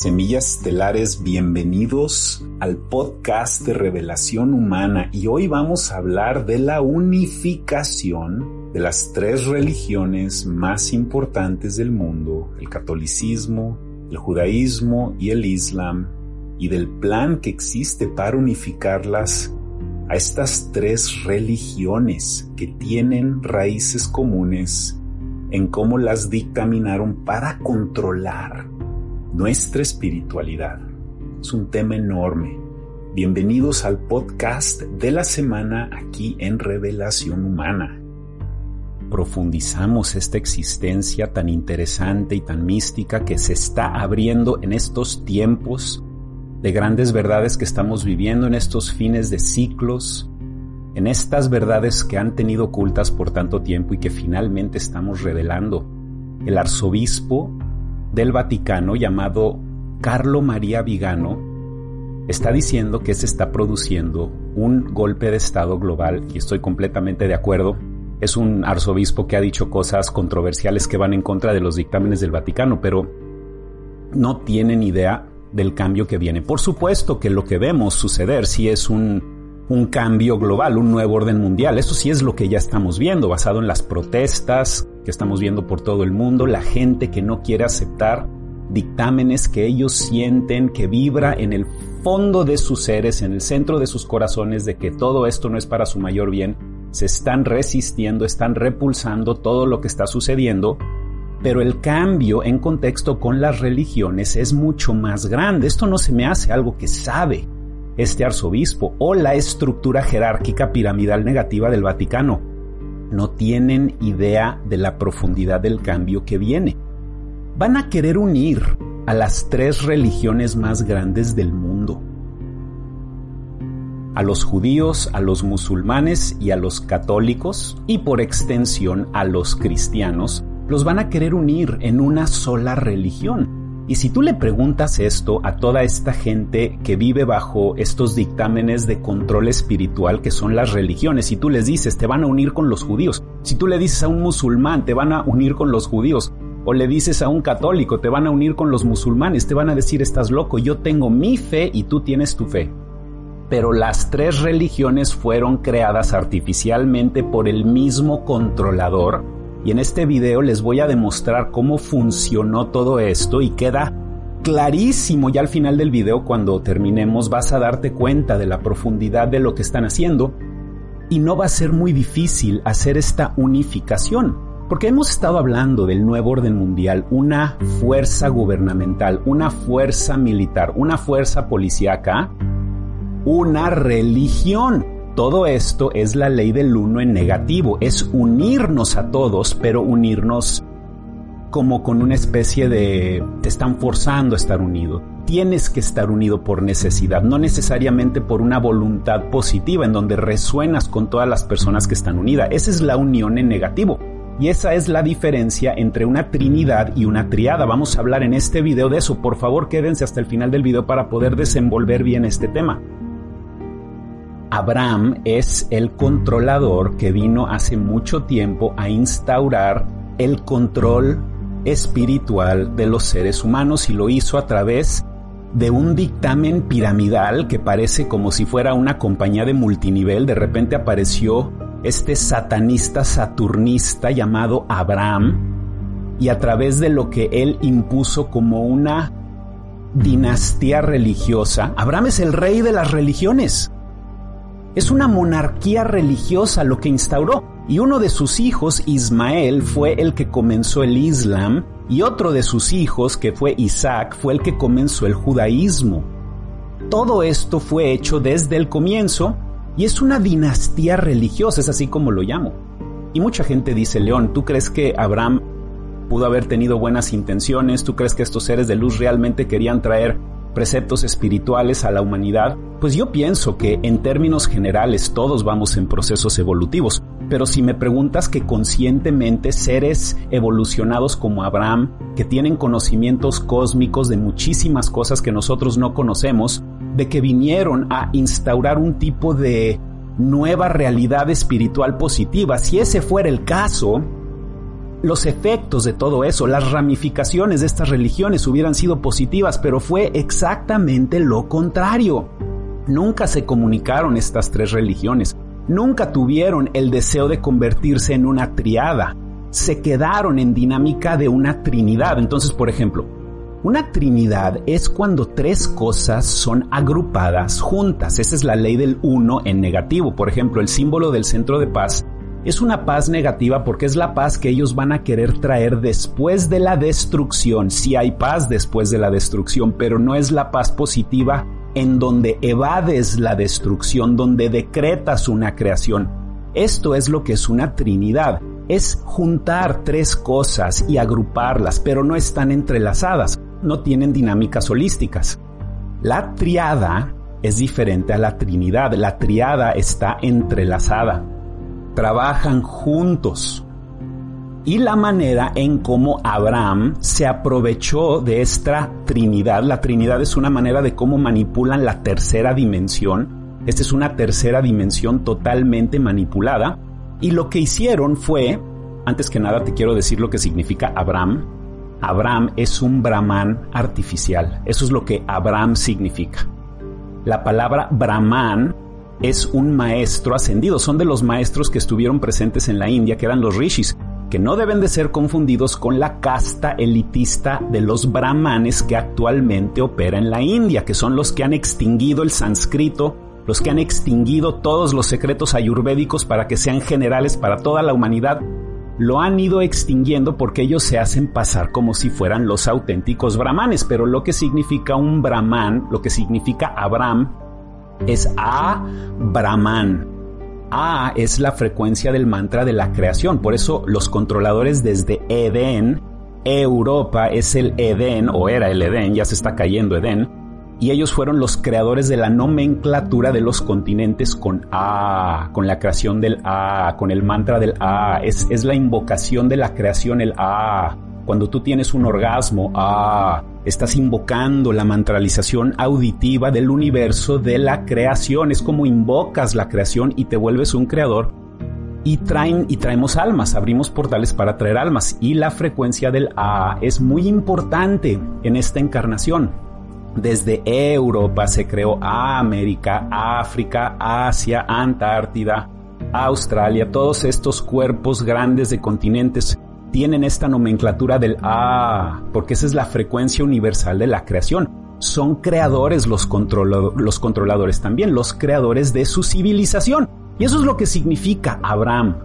Semillas Estelares, bienvenidos al podcast de Revelación Humana. Y hoy vamos a hablar de la unificación de las tres religiones más importantes del mundo, el catolicismo, el judaísmo y el islam, y del plan que existe para unificarlas a estas tres religiones que tienen raíces comunes en cómo las dictaminaron para controlar nuestra espiritualidad. Es un tema enorme. Bienvenidos al podcast de la semana aquí en Revelación Humana. Profundizamos esta existencia tan interesante y tan mística que se está abriendo en estos tiempos de grandes verdades que estamos viviendo en estos fines de ciclos, en estas verdades que han tenido ocultas por tanto tiempo y que finalmente estamos revelando. El arzobispo del Vaticano llamado Carlo María Vigano está diciendo que se está produciendo un golpe de Estado global y estoy completamente de acuerdo. Es un arzobispo que ha dicho cosas controversiales que van en contra de los dictámenes del Vaticano, pero no tienen idea del cambio que viene. Por supuesto que lo que vemos suceder sí es un, un cambio global, un nuevo orden mundial. Eso sí es lo que ya estamos viendo, basado en las protestas que estamos viendo por todo el mundo, la gente que no quiere aceptar dictámenes que ellos sienten, que vibra en el fondo de sus seres, en el centro de sus corazones, de que todo esto no es para su mayor bien, se están resistiendo, están repulsando todo lo que está sucediendo, pero el cambio en contexto con las religiones es mucho más grande. Esto no se me hace algo que sabe este arzobispo o la estructura jerárquica piramidal negativa del Vaticano no tienen idea de la profundidad del cambio que viene. Van a querer unir a las tres religiones más grandes del mundo. A los judíos, a los musulmanes y a los católicos, y por extensión a los cristianos, los van a querer unir en una sola religión. Y si tú le preguntas esto a toda esta gente que vive bajo estos dictámenes de control espiritual que son las religiones, si tú les dices te van a unir con los judíos, si tú le dices a un musulmán te van a unir con los judíos, o le dices a un católico te van a unir con los musulmanes, te van a decir estás loco, yo tengo mi fe y tú tienes tu fe. Pero las tres religiones fueron creadas artificialmente por el mismo controlador y en este video les voy a demostrar cómo funcionó todo esto y queda clarísimo ya al final del video cuando terminemos vas a darte cuenta de la profundidad de lo que están haciendo y no va a ser muy difícil hacer esta unificación. Porque hemos estado hablando del nuevo orden mundial, una fuerza gubernamental, una fuerza militar, una fuerza policíaca, una religión todo esto es la ley del uno en negativo, es unirnos a todos, pero unirnos como con una especie de te están forzando a estar unido. Tienes que estar unido por necesidad, no necesariamente por una voluntad positiva en donde resuenas con todas las personas que están unidas. Esa es la unión en negativo. Y esa es la diferencia entre una trinidad y una triada. Vamos a hablar en este video de eso. Por favor, quédense hasta el final del video para poder desenvolver bien este tema. Abraham es el controlador que vino hace mucho tiempo a instaurar el control espiritual de los seres humanos y lo hizo a través de un dictamen piramidal que parece como si fuera una compañía de multinivel. De repente apareció este satanista saturnista llamado Abraham y a través de lo que él impuso como una dinastía religiosa, Abraham es el rey de las religiones. Es una monarquía religiosa lo que instauró y uno de sus hijos, Ismael, fue el que comenzó el Islam y otro de sus hijos, que fue Isaac, fue el que comenzó el judaísmo. Todo esto fue hecho desde el comienzo y es una dinastía religiosa, es así como lo llamo. Y mucha gente dice, León, ¿tú crees que Abraham pudo haber tenido buenas intenciones? ¿Tú crees que estos seres de luz realmente querían traer preceptos espirituales a la humanidad, pues yo pienso que en términos generales todos vamos en procesos evolutivos. Pero si me preguntas que conscientemente seres evolucionados como Abraham, que tienen conocimientos cósmicos de muchísimas cosas que nosotros no conocemos, de que vinieron a instaurar un tipo de nueva realidad espiritual positiva, si ese fuera el caso, los efectos de todo eso, las ramificaciones de estas religiones hubieran sido positivas, pero fue exactamente lo contrario. Nunca se comunicaron estas tres religiones, nunca tuvieron el deseo de convertirse en una triada, se quedaron en dinámica de una trinidad. Entonces, por ejemplo, una trinidad es cuando tres cosas son agrupadas juntas. Esa es la ley del uno en negativo. Por ejemplo, el símbolo del centro de paz es una paz negativa porque es la paz que ellos van a querer traer después de la destrucción. Si hay paz después de la destrucción, pero no es la paz positiva en donde evades la destrucción, donde decretas una creación. Esto es lo que es una trinidad. Es juntar tres cosas y agruparlas, pero no están entrelazadas, no tienen dinámicas holísticas. La triada es diferente a la trinidad. La triada está entrelazada trabajan juntos. Y la manera en cómo Abraham se aprovechó de esta Trinidad. La Trinidad es una manera de cómo manipulan la tercera dimensión. Esta es una tercera dimensión totalmente manipulada. Y lo que hicieron fue, antes que nada te quiero decir lo que significa Abraham. Abraham es un brahman artificial. Eso es lo que Abraham significa. La palabra brahman es un maestro ascendido, son de los maestros que estuvieron presentes en la India, que eran los rishis, que no deben de ser confundidos con la casta elitista de los brahmanes que actualmente opera en la India, que son los que han extinguido el sánscrito, los que han extinguido todos los secretos ayurvédicos para que sean generales para toda la humanidad, lo han ido extinguiendo porque ellos se hacen pasar como si fueran los auténticos brahmanes, pero lo que significa un brahman, lo que significa Abraham, es A Brahman. A es la frecuencia del mantra de la creación. Por eso los controladores desde Edén, Europa es el Edén, o era el Edén, ya se está cayendo Edén, y ellos fueron los creadores de la nomenclatura de los continentes con A, con la creación del A, con el mantra del A. Es, es la invocación de la creación, el A. Cuando tú tienes un orgasmo, A estás invocando la mantralización auditiva del universo de la creación. Es como invocas la creación y te vuelves un creador. Y traen y traemos almas, abrimos portales para traer almas. Y la frecuencia del A es muy importante en esta encarnación. Desde Europa se creó América, África, Asia, Antártida, Australia, todos estos cuerpos grandes de continentes tienen esta nomenclatura del A, porque esa es la frecuencia universal de la creación. Son creadores los, los controladores también, los creadores de su civilización. Y eso es lo que significa Abraham.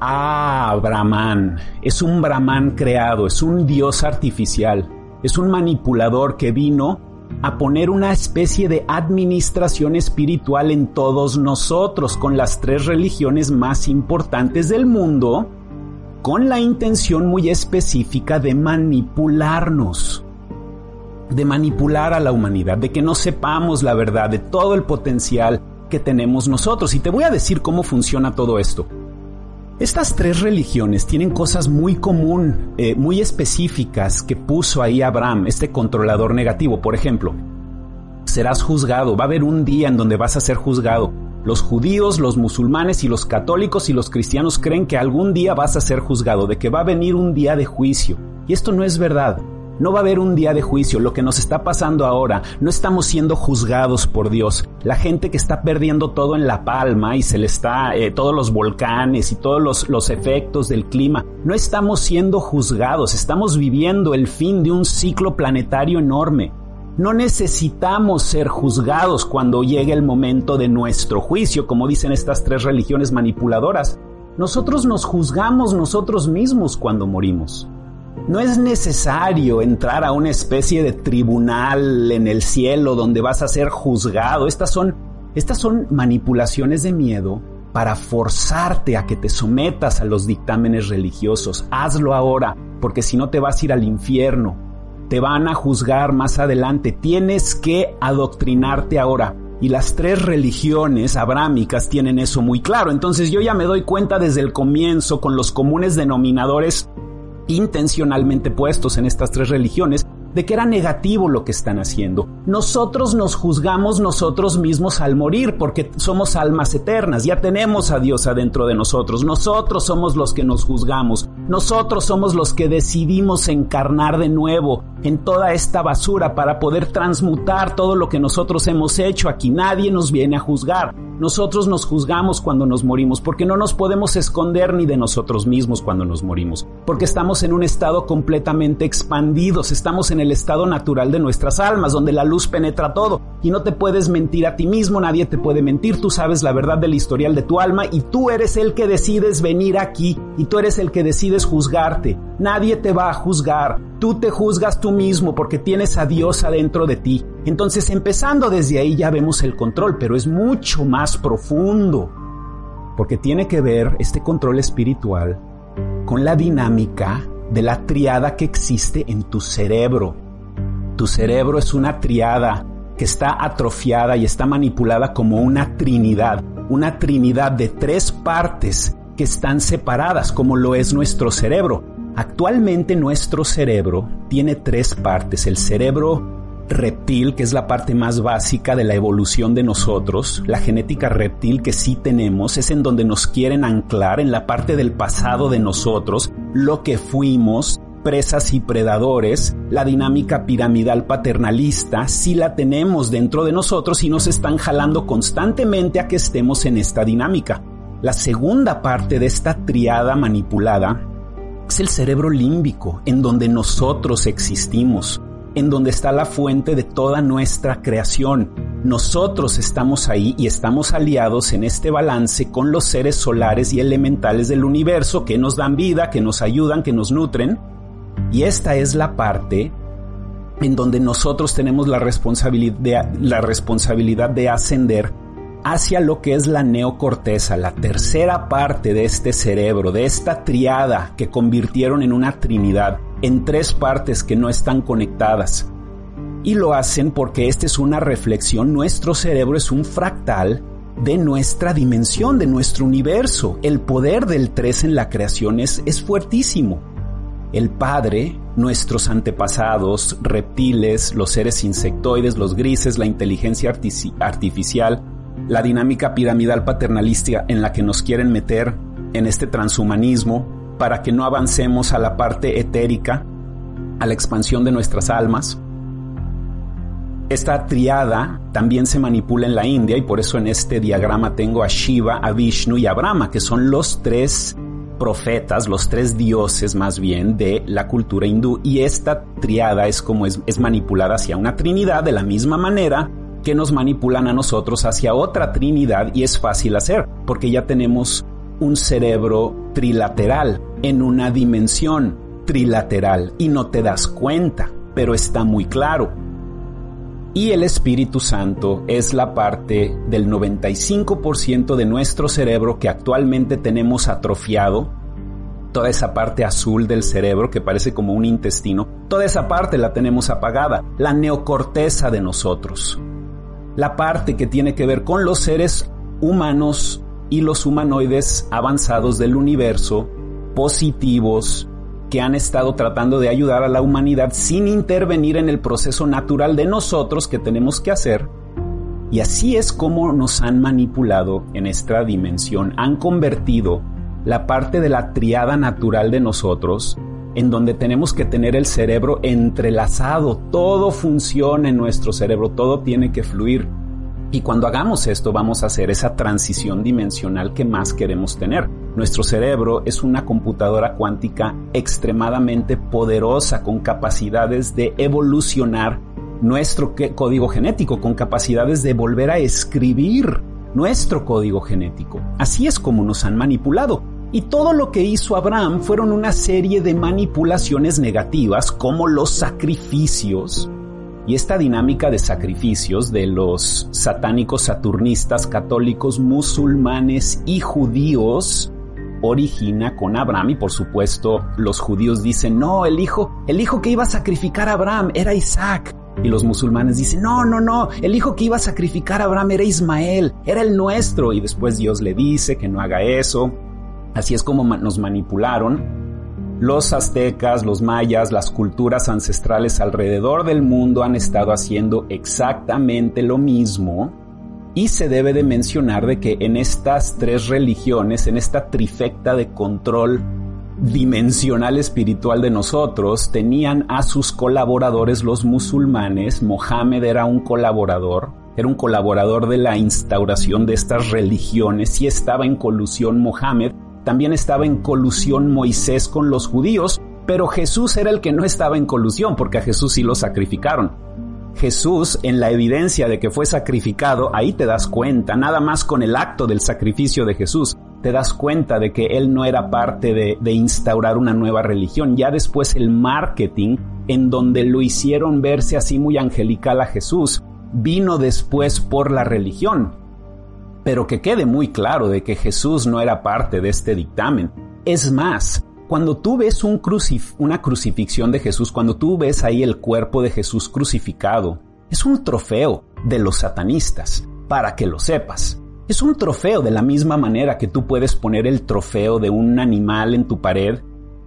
Ah, Brahman. Es un Brahman creado, es un dios artificial, es un manipulador que vino a poner una especie de administración espiritual en todos nosotros con las tres religiones más importantes del mundo con la intención muy específica de manipularnos, de manipular a la humanidad, de que no sepamos la verdad de todo el potencial que tenemos nosotros. Y te voy a decir cómo funciona todo esto. Estas tres religiones tienen cosas muy común, eh, muy específicas que puso ahí Abraham, este controlador negativo. Por ejemplo, serás juzgado, va a haber un día en donde vas a ser juzgado. Los judíos, los musulmanes y los católicos y los cristianos creen que algún día vas a ser juzgado, de que va a venir un día de juicio. Y esto no es verdad. No va a haber un día de juicio. Lo que nos está pasando ahora, no estamos siendo juzgados por Dios. La gente que está perdiendo todo en la palma y se le está, eh, todos los volcanes y todos los, los efectos del clima, no estamos siendo juzgados. Estamos viviendo el fin de un ciclo planetario enorme. No necesitamos ser juzgados cuando llegue el momento de nuestro juicio, como dicen estas tres religiones manipuladoras. Nosotros nos juzgamos nosotros mismos cuando morimos. No es necesario entrar a una especie de tribunal en el cielo donde vas a ser juzgado. Estas son, estas son manipulaciones de miedo para forzarte a que te sometas a los dictámenes religiosos. Hazlo ahora, porque si no te vas a ir al infierno te van a juzgar más adelante. Tienes que adoctrinarte ahora. Y las tres religiones abrámicas tienen eso muy claro. Entonces yo ya me doy cuenta desde el comienzo con los comunes denominadores intencionalmente puestos en estas tres religiones de que era negativo lo que están haciendo. Nosotros nos juzgamos nosotros mismos al morir porque somos almas eternas, ya tenemos a Dios adentro de nosotros, nosotros somos los que nos juzgamos. Nosotros somos los que decidimos encarnar de nuevo en toda esta basura para poder transmutar todo lo que nosotros hemos hecho aquí. Nadie nos viene a juzgar. Nosotros nos juzgamos cuando nos morimos porque no nos podemos esconder ni de nosotros mismos cuando nos morimos, porque estamos en un estado completamente expandidos, estamos en el estado natural de nuestras almas, donde la luz penetra todo y no te puedes mentir a ti mismo, nadie te puede mentir, tú sabes la verdad del historial de tu alma y tú eres el que decides venir aquí y tú eres el que decides juzgarte. Nadie te va a juzgar, tú te juzgas tú mismo porque tienes a Dios adentro de ti. Entonces empezando desde ahí ya vemos el control, pero es mucho más profundo, porque tiene que ver este control espiritual con la dinámica de la triada que existe en tu cerebro. Tu cerebro es una triada que está atrofiada y está manipulada como una trinidad, una trinidad de tres partes que están separadas como lo es nuestro cerebro. Actualmente nuestro cerebro tiene tres partes, el cerebro reptil, que es la parte más básica de la evolución de nosotros, la genética reptil que sí tenemos, es en donde nos quieren anclar en la parte del pasado de nosotros, lo que fuimos, presas y predadores, la dinámica piramidal paternalista, sí la tenemos dentro de nosotros y nos están jalando constantemente a que estemos en esta dinámica. La segunda parte de esta triada manipulada es el cerebro límbico, en donde nosotros existimos en donde está la fuente de toda nuestra creación. Nosotros estamos ahí y estamos aliados en este balance con los seres solares y elementales del universo que nos dan vida, que nos ayudan, que nos nutren. Y esta es la parte en donde nosotros tenemos la responsabilidad la responsabilidad de ascender hacia lo que es la neocorteza, la tercera parte de este cerebro, de esta triada que convirtieron en una trinidad, en tres partes que no están conectadas. Y lo hacen porque esta es una reflexión, nuestro cerebro es un fractal de nuestra dimensión, de nuestro universo. El poder del tres en la creación es, es fuertísimo. El Padre, nuestros antepasados, reptiles, los seres insectoides, los grises, la inteligencia artificial, la dinámica piramidal paternalística en la que nos quieren meter en este transhumanismo para que no avancemos a la parte etérica, a la expansión de nuestras almas. Esta triada también se manipula en la India y por eso en este diagrama tengo a Shiva, a Vishnu y a Brahma, que son los tres profetas, los tres dioses más bien de la cultura hindú. Y esta triada es como es, es manipulada hacia una trinidad de la misma manera que nos manipulan a nosotros hacia otra Trinidad y es fácil hacer porque ya tenemos un cerebro trilateral en una dimensión trilateral y no te das cuenta, pero está muy claro. Y el Espíritu Santo es la parte del 95% de nuestro cerebro que actualmente tenemos atrofiado. Toda esa parte azul del cerebro que parece como un intestino, toda esa parte la tenemos apagada, la neocorteza de nosotros la parte que tiene que ver con los seres humanos y los humanoides avanzados del universo, positivos, que han estado tratando de ayudar a la humanidad sin intervenir en el proceso natural de nosotros que tenemos que hacer. Y así es como nos han manipulado en esta dimensión, han convertido la parte de la triada natural de nosotros en donde tenemos que tener el cerebro entrelazado, todo funciona en nuestro cerebro, todo tiene que fluir. Y cuando hagamos esto vamos a hacer esa transición dimensional que más queremos tener. Nuestro cerebro es una computadora cuántica extremadamente poderosa con capacidades de evolucionar nuestro código genético, con capacidades de volver a escribir nuestro código genético. Así es como nos han manipulado. Y todo lo que hizo Abraham fueron una serie de manipulaciones negativas como los sacrificios. Y esta dinámica de sacrificios de los satánicos saturnistas, católicos, musulmanes y judíos origina con Abraham y por supuesto los judíos dicen, no, el hijo, el hijo que iba a sacrificar a Abraham era Isaac. Y los musulmanes dicen, no, no, no, el hijo que iba a sacrificar a Abraham era Ismael, era el nuestro. Y después Dios le dice que no haga eso. Así es como nos manipularon. Los aztecas, los mayas, las culturas ancestrales alrededor del mundo han estado haciendo exactamente lo mismo. Y se debe de mencionar de que en estas tres religiones, en esta trifecta de control dimensional espiritual de nosotros, tenían a sus colaboradores los musulmanes, Mohammed era un colaborador, era un colaborador de la instauración de estas religiones y estaba en colusión Mohammed, también estaba en colusión Moisés con los judíos, pero Jesús era el que no estaba en colusión porque a Jesús sí lo sacrificaron. Jesús, en la evidencia de que fue sacrificado, ahí te das cuenta, nada más con el acto del sacrificio de Jesús, te das cuenta de que él no era parte de, de, instaurar una nueva religión. Ya después el marketing, en donde lo hicieron verse así muy angelical a Jesús, vino después por la religión. Pero que quede muy claro de que Jesús no era parte de este dictamen. Es más, cuando tú ves una crucifixión de Jesús, cuando tú ves ahí el cuerpo de Jesús crucificado, es un trofeo de los satanistas, para que lo sepas. Es un trofeo de la misma manera que tú puedes poner el trofeo de un animal en tu pared.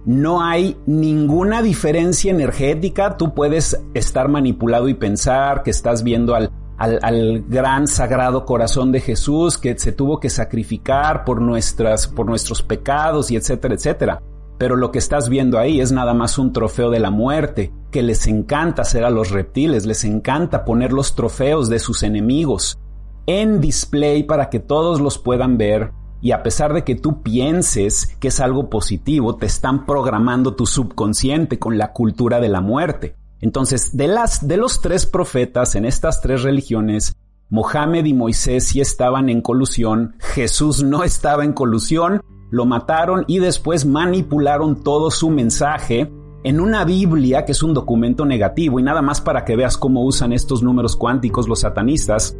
No hay ninguna diferencia energética. Tú puedes estar manipulado y pensar que estás viendo al, al, al, gran sagrado corazón de Jesús que se tuvo que sacrificar por nuestras, por nuestros pecados y etcétera, etcétera. Pero lo que estás viendo ahí es nada más un trofeo de la muerte, que les encanta hacer a los reptiles, les encanta poner los trofeos de sus enemigos en display para que todos los puedan ver y a pesar de que tú pienses que es algo positivo, te están programando tu subconsciente con la cultura de la muerte. Entonces, de los tres profetas en estas tres religiones, Mohamed y Moisés sí estaban en colusión, Jesús no estaba en colusión, lo mataron y después manipularon todo su mensaje en una Biblia que es un documento negativo y nada más para que veas cómo usan estos números cuánticos los satanistas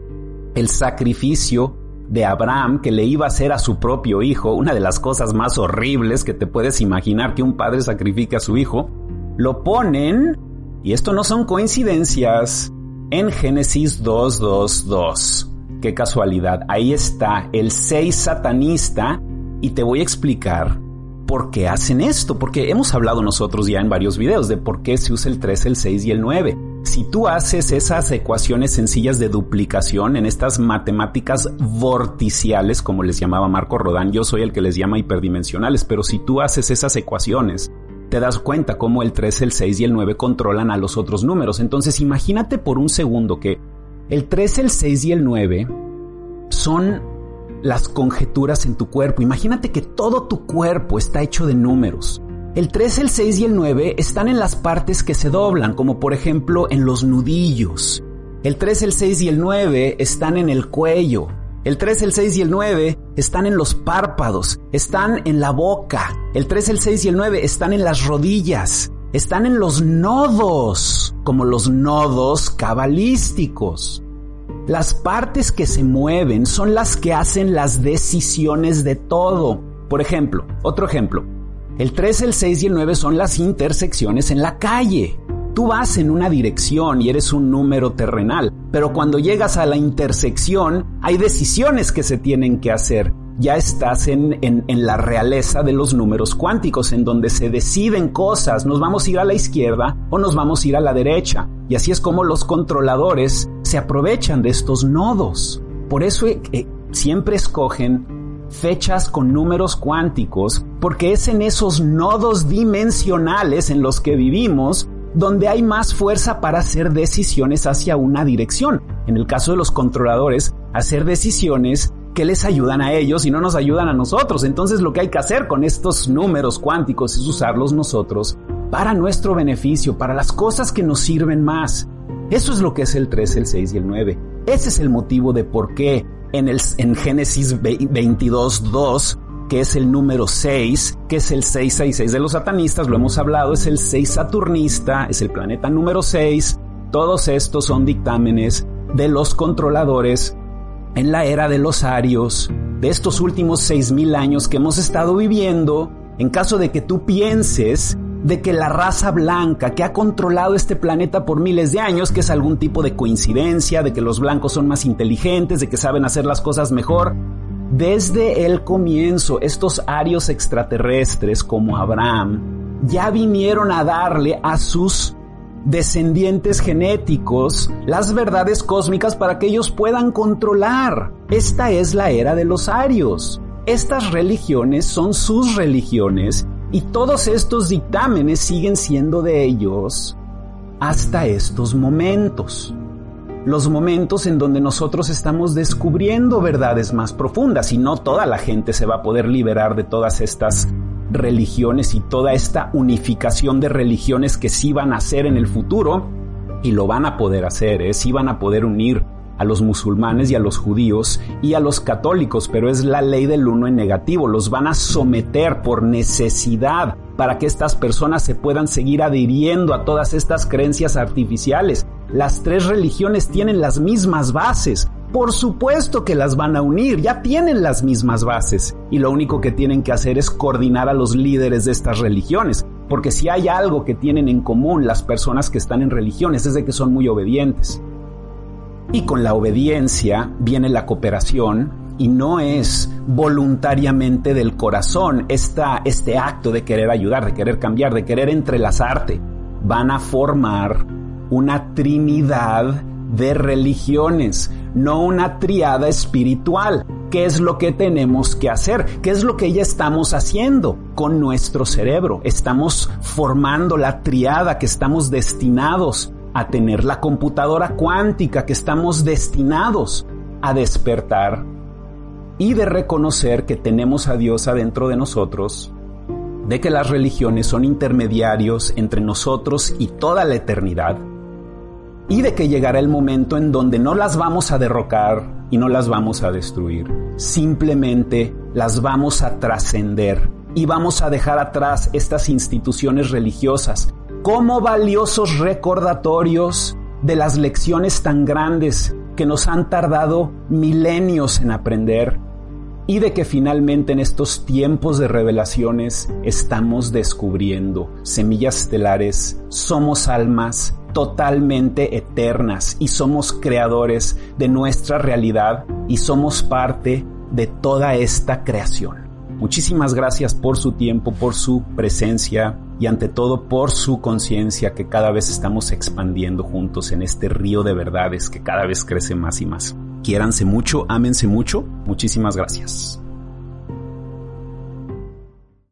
el sacrificio de Abraham que le iba a hacer a su propio hijo, una de las cosas más horribles que te puedes imaginar que un padre sacrifique a su hijo, lo ponen, y esto no son coincidencias, en Génesis 2.2.2. Qué casualidad, ahí está el 6 satanista y te voy a explicar por qué hacen esto, porque hemos hablado nosotros ya en varios videos de por qué se usa el 3, el 6 y el 9. Si tú haces esas ecuaciones sencillas de duplicación en estas matemáticas vorticiales, como les llamaba Marco Rodán, yo soy el que les llama hiperdimensionales, pero si tú haces esas ecuaciones, te das cuenta cómo el 3, el 6 y el 9 controlan a los otros números. Entonces imagínate por un segundo que el 3, el 6 y el 9 son las conjeturas en tu cuerpo. Imagínate que todo tu cuerpo está hecho de números. El 3, el 6 y el 9 están en las partes que se doblan, como por ejemplo en los nudillos. El 3, el 6 y el 9 están en el cuello. El 3, el 6 y el 9 están en los párpados, están en la boca. El 3, el 6 y el 9 están en las rodillas, están en los nodos, como los nodos cabalísticos. Las partes que se mueven son las que hacen las decisiones de todo. Por ejemplo, otro ejemplo, el 3, el 6 y el 9 son las intersecciones en la calle. Tú vas en una dirección y eres un número terrenal, pero cuando llegas a la intersección hay decisiones que se tienen que hacer. Ya estás en, en, la realeza de los números cuánticos, en donde se deciden cosas, nos vamos a ir a la izquierda o nos vamos a ir a la derecha. Y así es como los controladores se aprovechan de estos nodos. Por eso eh, eh siempre escogen fechas con números cuánticos, porque es en esos nodos dimensionales en los que vivimos donde hay más fuerza para hacer decisiones hacia una dirección. En el caso de los controladores, hacer decisiones que les ayudan a ellos y no nos ayudan a nosotros. Entonces lo que hay que hacer con estos números cuánticos es usarlos nosotros para nuestro beneficio, para las cosas que nos sirven más. Eso es lo que es el 3, el 6 y el 9. Ese es el motivo de por qué en, el, en Génesis 22, 2, que es el número 6, que es el 666 de los satanistas, lo hemos hablado, es el 6 saturnista, es el planeta número 6. Todos estos son dictámenes de los controladores en la era de los arios, de estos últimos 6000 años que hemos estado viviendo. En caso de que tú pienses de que la raza blanca que ha controlado este planeta por miles de años, que es algún tipo de coincidencia, de que los blancos son más inteligentes, de que saben hacer las cosas mejor. Desde el comienzo, estos arios extraterrestres como Abraham ya vinieron a darle a sus descendientes genéticos las verdades cósmicas para que ellos puedan controlar. Esta es la era de los arios. Estas religiones son sus religiones Y todos estos dictámenes siguen siendo de ellos hasta estos momentos. Los momentos en donde nosotros estamos descubriendo verdades más profundas y no toda la gente se va a poder liberar de todas estas religiones y toda esta unificación de religiones que sí van a hacer en el futuro y lo van a poder hacer, ¿eh? sí van a poder unir a los musulmanes y a los judíos y a los católicos, pero es la ley del uno en negativo, los van a someter por necesidad para que estas personas se puedan seguir adhiriendo a todas estas creencias artificiales. Las tres religiones tienen las mismas bases, por supuesto que las van a unir, ya tienen las mismas bases y lo único que tienen que hacer es coordinar a los líderes de estas religiones, porque si hay algo que tienen en común las personas que están en religiones es de que son muy obedientes. Y con la obediencia viene la cooperación y no es voluntariamente del corazón esta, este acto de querer ayudar, de querer cambiar, de querer entrelazarte. Van a formar una trinidad de religiones, no una triada espiritual. ¿Qué es lo que tenemos que hacer? ¿Qué es lo que ya estamos haciendo con nuestro cerebro? Estamos formando la triada que estamos destinados a tener la computadora cuántica que estamos destinados a despertar y de reconocer que tenemos a Dios adentro de nosotros, de que las religiones son intermediarios entre nosotros y toda la eternidad, y de que llegará el momento en donde no las vamos a derrocar y no las vamos a destruir, simplemente las vamos a trascender y vamos a dejar atrás estas instituciones religiosas como valiosos recordatorios de las lecciones tan grandes que nos han tardado milenios en aprender y de que finalmente en estos tiempos de revelaciones estamos descubriendo semillas estelares, somos almas totalmente eternas y somos creadores de nuestra realidad y somos parte de toda esta creación. Muchísimas gracias por su tiempo, por su presencia y ante todo por su conciencia que cada vez estamos expandiendo juntos en este río de verdades que cada vez crece más y más. Quiéranse mucho, ámense mucho. Muchísimas gracias.